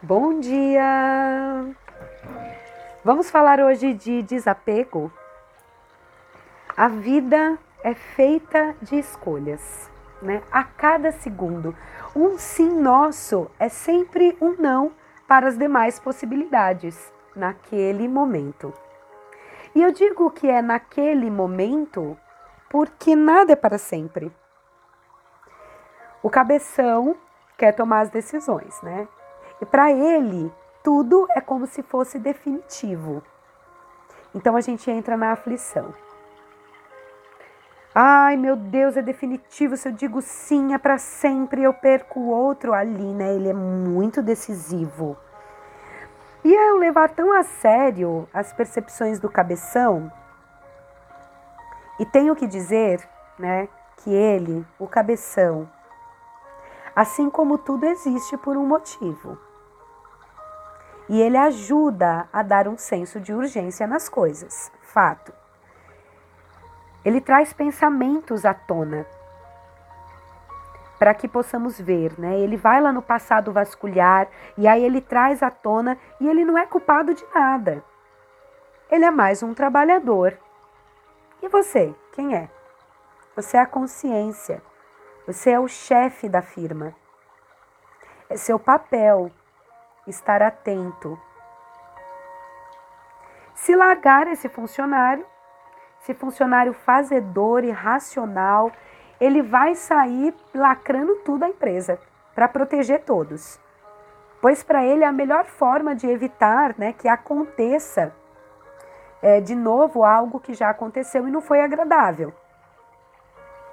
Bom dia! Vamos falar hoje de desapego. A vida é feita de escolhas, né? A cada segundo. Um sim nosso é sempre um não para as demais possibilidades naquele momento. E eu digo que é naquele momento porque nada é para sempre. O cabeção quer tomar as decisões, né? E para ele, tudo é como se fosse definitivo. Então a gente entra na aflição. Ai, meu Deus, é definitivo. Se eu digo sim, é para sempre, eu perco o outro ali, né? Ele é muito decisivo. E eu levar tão a sério as percepções do cabeção, e tenho que dizer, né, que ele, o cabeção, assim como tudo existe por um motivo e ele ajuda a dar um senso de urgência nas coisas. Fato. Ele traz pensamentos à tona para que possamos ver, né? Ele vai lá no passado vasculhar e aí ele traz à tona e ele não é culpado de nada. Ele é mais um trabalhador. E você, quem é? Você é a consciência. Você é o chefe da firma. É seu papel estar atento. Se largar esse funcionário, esse funcionário fazedor e racional, ele vai sair lacrando tudo a empresa para proteger todos. Pois para ele a melhor forma de evitar né, que aconteça é, de novo algo que já aconteceu e não foi agradável.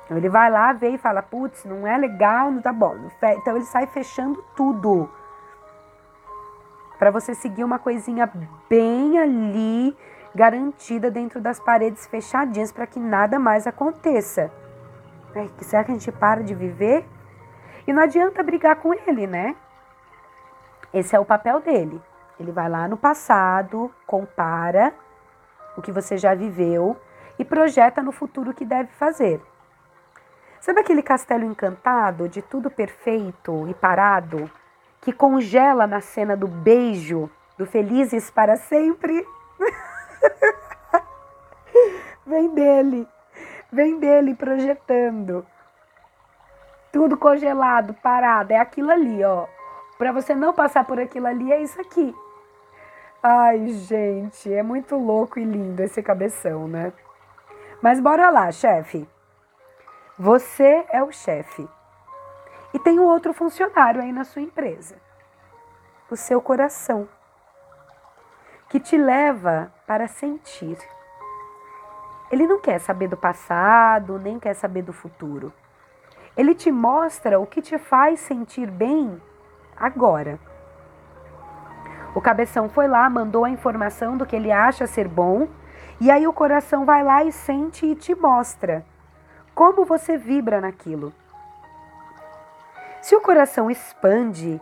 Então ele vai lá, vê e fala: putz, não é legal, não tá bom. Então ele sai fechando tudo para você seguir uma coisinha bem ali, garantida dentro das paredes fechadinhas para que nada mais aconteça. É, será que a gente para de viver? E não adianta brigar com ele, né? Esse é o papel dele. Ele vai lá no passado, compara o que você já viveu e projeta no futuro o que deve fazer. Sabe aquele castelo encantado de tudo perfeito e parado? Que congela na cena do beijo do Felizes para sempre. vem dele, vem dele projetando. Tudo congelado, parado, é aquilo ali, ó. Para você não passar por aquilo ali, é isso aqui. Ai, gente, é muito louco e lindo esse cabeção, né? Mas bora lá, chefe. Você é o chefe. E tem um outro funcionário aí na sua empresa, o seu coração, que te leva para sentir. Ele não quer saber do passado, nem quer saber do futuro. Ele te mostra o que te faz sentir bem agora. O cabeção foi lá, mandou a informação do que ele acha ser bom, e aí o coração vai lá e sente e te mostra como você vibra naquilo. Se o coração expande,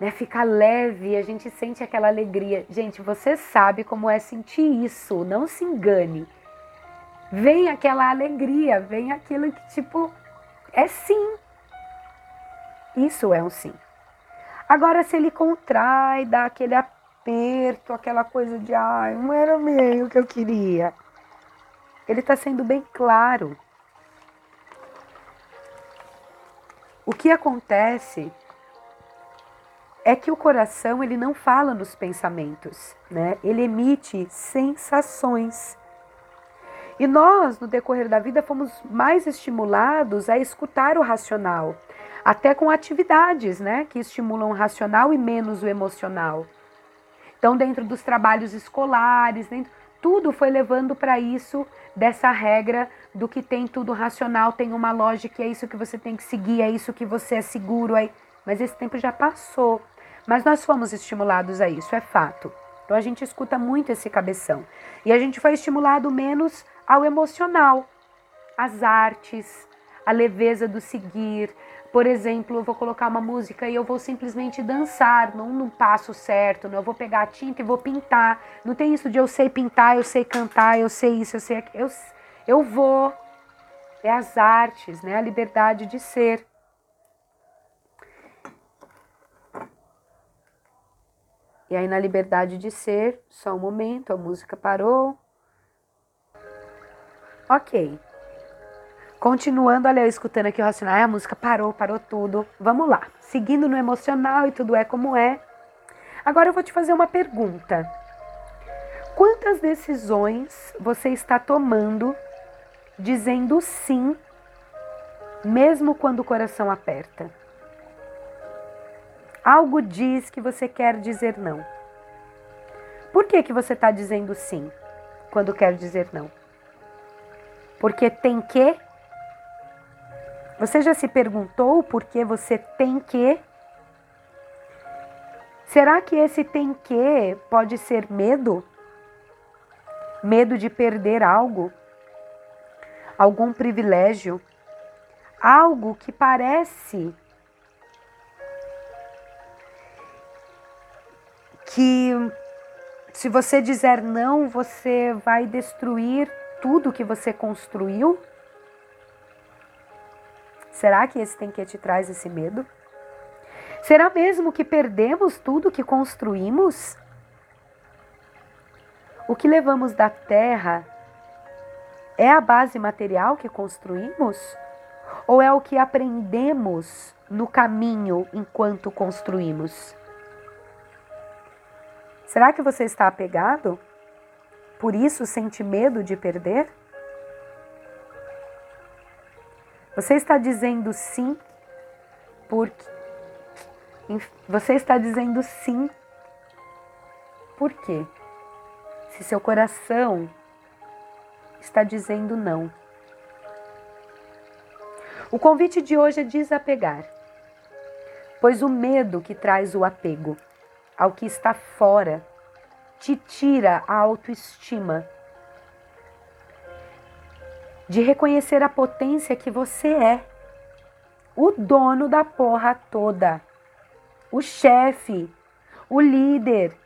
né, fica leve, a gente sente aquela alegria. Gente, você sabe como é sentir isso, não se engane. Vem aquela alegria, vem aquilo que tipo é sim. Isso é um sim. Agora se ele contrai, dá aquele aperto, aquela coisa de ai, não era meio que eu queria. Ele está sendo bem claro. O que acontece é que o coração ele não fala nos pensamentos, né? Ele emite sensações. E nós, no decorrer da vida, fomos mais estimulados a escutar o racional, até com atividades, né, que estimulam o racional e menos o emocional. Então, dentro dos trabalhos escolares, dentro, tudo foi levando para isso, dessa regra do que tem tudo racional, tem uma lógica, é isso que você tem que seguir, é isso que você é seguro. É... Mas esse tempo já passou. Mas nós fomos estimulados a isso, é fato. Então a gente escuta muito esse cabeção. E a gente foi estimulado menos ao emocional, às artes, a leveza do seguir, por exemplo, eu vou colocar uma música e eu vou simplesmente dançar, não no passo certo, não eu vou pegar a tinta e vou pintar. Não tem isso de eu sei pintar, eu sei cantar, eu sei isso, eu sei aquilo. Eu, eu vou. É as artes, né? A liberdade de ser. E aí, na liberdade de ser, só um momento, a música parou. Ok. Continuando, olha, eu escutando aqui o racional, a música parou, parou tudo. Vamos lá. Seguindo no emocional e tudo é como é. Agora eu vou te fazer uma pergunta. Quantas decisões você está tomando dizendo sim, mesmo quando o coração aperta? Algo diz que você quer dizer não. Por que, que você está dizendo sim quando quer dizer não? Porque tem que? Você já se perguntou por que você tem que? Será que esse tem que pode ser medo? Medo de perder algo? Algum privilégio? Algo que parece que se você dizer não, você vai destruir tudo que você construiu? Será que esse tem que te traz esse medo? Será mesmo que perdemos tudo que construímos? O que levamos da terra é a base material que construímos? Ou é o que aprendemos no caminho enquanto construímos? Será que você está apegado? Por isso sente medo de perder? Você está dizendo sim porque você está dizendo sim. Por quê? Se seu coração está dizendo não. O convite de hoje é desapegar, pois o medo que traz o apego ao que está fora te tira a autoestima de reconhecer a potência que você é, o dono da porra toda o chefe, o líder.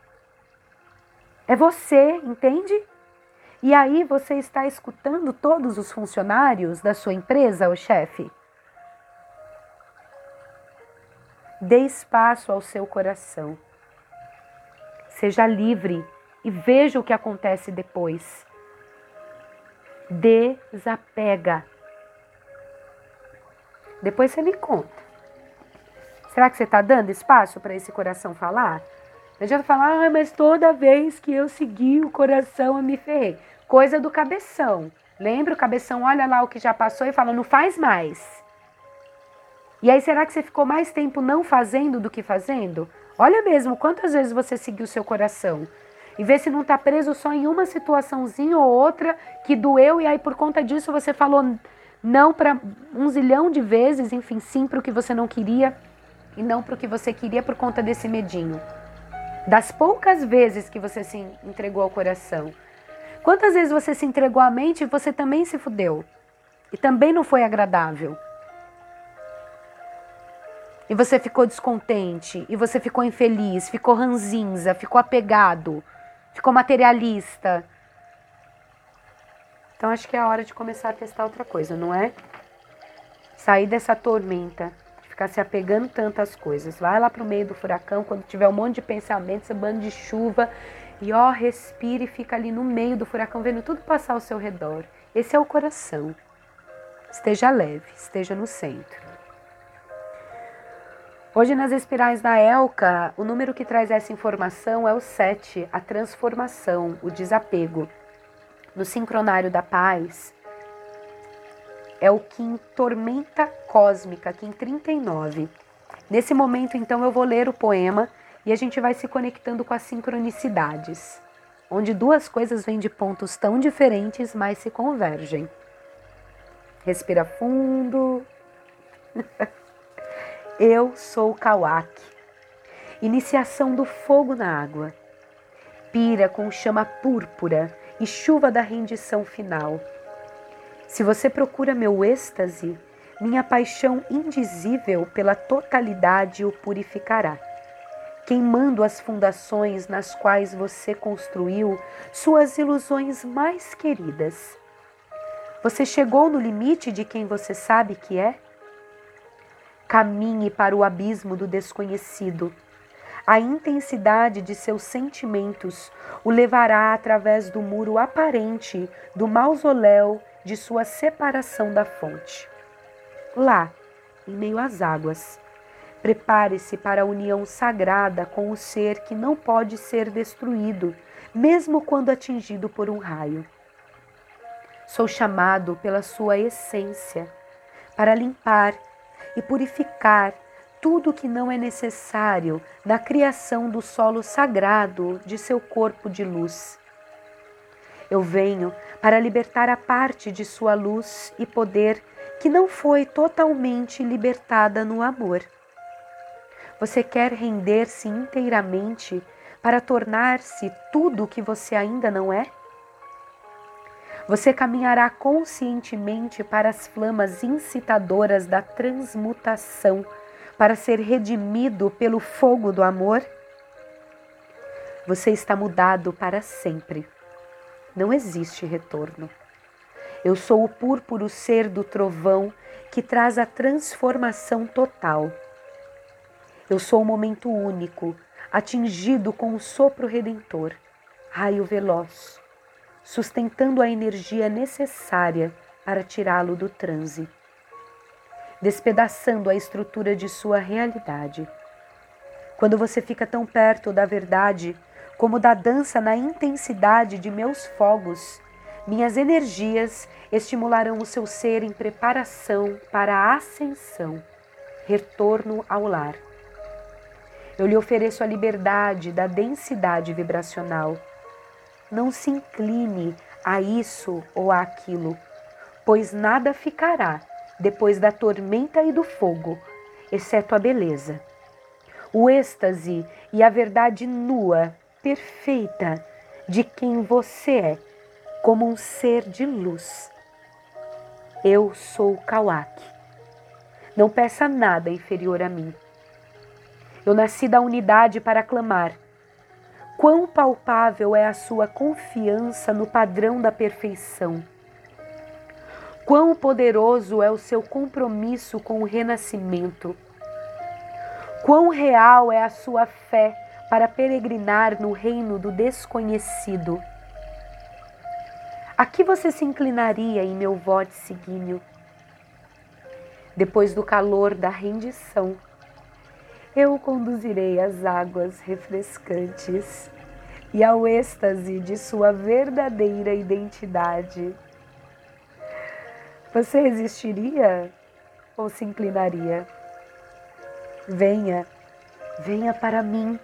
É você, entende? E aí você está escutando todos os funcionários da sua empresa, o chefe? Dê espaço ao seu coração. Seja livre e veja o que acontece depois. Desapega. Depois você me conta. Será que você está dando espaço para esse coração falar? Não adianta falar, ah, mas toda vez que eu segui o coração eu me ferrei. Coisa do cabeção. Lembra o cabeção, olha lá o que já passou e fala, não faz mais. E aí, será que você ficou mais tempo não fazendo do que fazendo? Olha mesmo quantas vezes você seguiu o seu coração. E vê se não está preso só em uma situaçãozinha ou outra que doeu, e aí por conta disso você falou não para um zilhão de vezes, enfim, sim para o que você não queria e não para o que você queria por conta desse medinho. Das poucas vezes que você se entregou ao coração. Quantas vezes você se entregou à mente e você também se fudeu? E também não foi agradável. E você ficou descontente, e você ficou infeliz, ficou ranzinza, ficou apegado, ficou materialista. Então acho que é a hora de começar a testar outra coisa, não é? Sair dessa tormenta ficar se apegando tanto às coisas. Vai lá para o meio do furacão, quando tiver um monte de pensamentos, um bando de chuva, e ó, respire e fica ali no meio do furacão, vendo tudo passar ao seu redor. Esse é o coração. Esteja leve, esteja no centro. Hoje, nas espirais da Elka, o número que traz essa informação é o 7, a transformação, o desapego. No sincronário da paz, é o Kim Tormenta Cósmica, Kim 39. Nesse momento, então, eu vou ler o poema e a gente vai se conectando com as sincronicidades, onde duas coisas vêm de pontos tão diferentes, mas se convergem. Respira fundo. eu sou Kawak. Iniciação do fogo na água. Pira com chama púrpura e chuva da rendição final se você procura meu êxtase, minha paixão indizível pela totalidade o purificará, queimando as fundações nas quais você construiu suas ilusões mais queridas. Você chegou no limite de quem você sabe que é? Caminhe para o abismo do desconhecido. a intensidade de seus sentimentos o levará através do muro aparente do mausoléu de sua separação da fonte. Lá, em meio às águas, prepare-se para a união sagrada com o ser que não pode ser destruído, mesmo quando atingido por um raio. Sou chamado pela sua essência para limpar e purificar tudo que não é necessário na criação do solo sagrado de seu corpo de luz. Eu venho para libertar a parte de sua luz e poder que não foi totalmente libertada no amor. Você quer render-se inteiramente para tornar-se tudo o que você ainda não é? Você caminhará conscientemente para as flamas incitadoras da transmutação para ser redimido pelo fogo do amor? Você está mudado para sempre. Não existe retorno. Eu sou o púrpuro ser do trovão que traz a transformação total. Eu sou o momento único, atingido com o sopro redentor, raio veloz, sustentando a energia necessária para tirá-lo do transe despedaçando a estrutura de sua realidade. Quando você fica tão perto da verdade, como da dança na intensidade de meus fogos, minhas energias estimularão o seu ser em preparação para a ascensão, retorno ao lar. Eu lhe ofereço a liberdade da densidade vibracional. Não se incline a isso ou àquilo, pois nada ficará depois da tormenta e do fogo, exceto a beleza. O êxtase e a verdade nua, perfeita, de quem você é, como um ser de luz. Eu sou Kawak. Não peça nada inferior a mim. Eu nasci da unidade para clamar. Quão palpável é a sua confiança no padrão da perfeição Quão poderoso é o seu compromisso com o renascimento. Quão real é a sua fé para peregrinar no reino do desconhecido. A que você se inclinaria em meu voto seguinho? Depois do calor da rendição, eu o conduzirei às águas refrescantes e ao êxtase de sua verdadeira identidade. Você resistiria ou se inclinaria? Venha, venha para mim.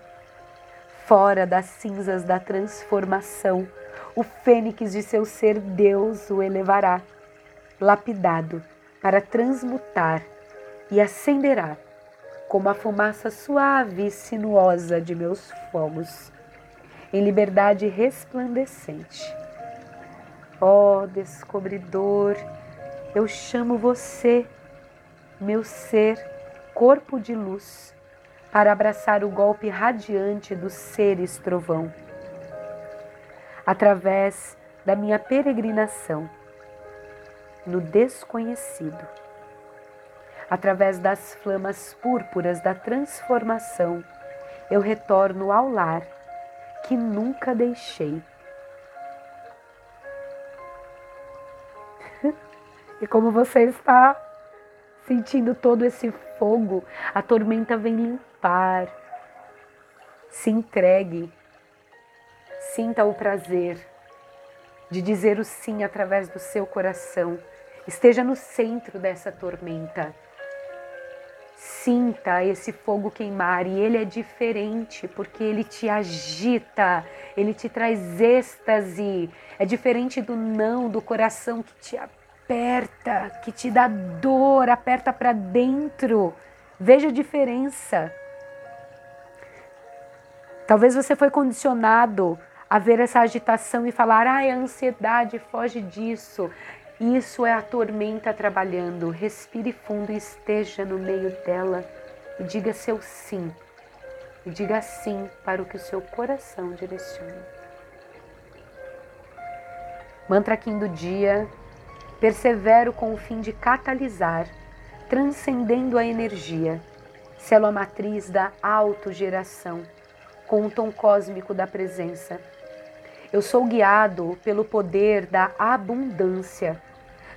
Fora das cinzas da transformação, o fênix de seu ser Deus o elevará, lapidado para transmutar e acenderá como a fumaça suave e sinuosa de meus fogos, em liberdade resplandecente. Ó oh, descobridor, eu chamo você, meu ser, corpo de luz, para abraçar o golpe radiante dos seres trovão. Através da minha peregrinação no desconhecido, através das flamas púrpuras da transformação, eu retorno ao lar que nunca deixei. E como você está sentindo todo esse fogo, a tormenta vem limpar. Se entregue. Sinta o prazer de dizer o sim através do seu coração. Esteja no centro dessa tormenta. Sinta esse fogo queimar e ele é diferente porque ele te agita, ele te traz êxtase. É diferente do não do coração que te aperta, que te dá dor, aperta para dentro. Veja a diferença. Talvez você foi condicionado a ver essa agitação e falar: "Ah, a ansiedade, foge disso". Isso é a tormenta trabalhando. Respire fundo e esteja no meio dela e diga seu sim. E diga sim para o que o seu coração direciona. Mantra Kim do dia Persevero com o fim de catalisar, transcendendo a energia, célula matriz da autogeração, com o tom cósmico da presença. Eu sou guiado pelo poder da abundância.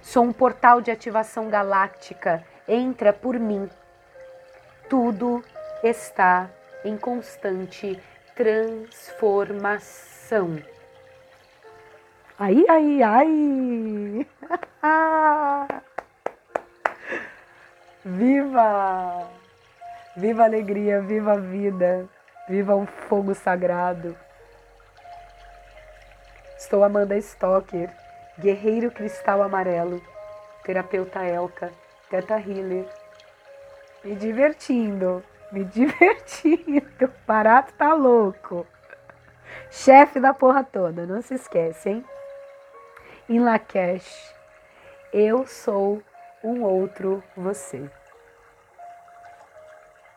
Sou um portal de ativação galáctica. Entra por mim. Tudo está em constante transformação. Ai, ai, ai! viva! Viva a alegria, viva a vida, viva o fogo sagrado. Estou Amanda Stocker, guerreiro cristal amarelo, terapeuta Elka, teta healer, me divertindo, me divertindo. Barato tá louco. Chefe da porra toda, não se esquece, hein? em Lakesh, eu sou um outro você.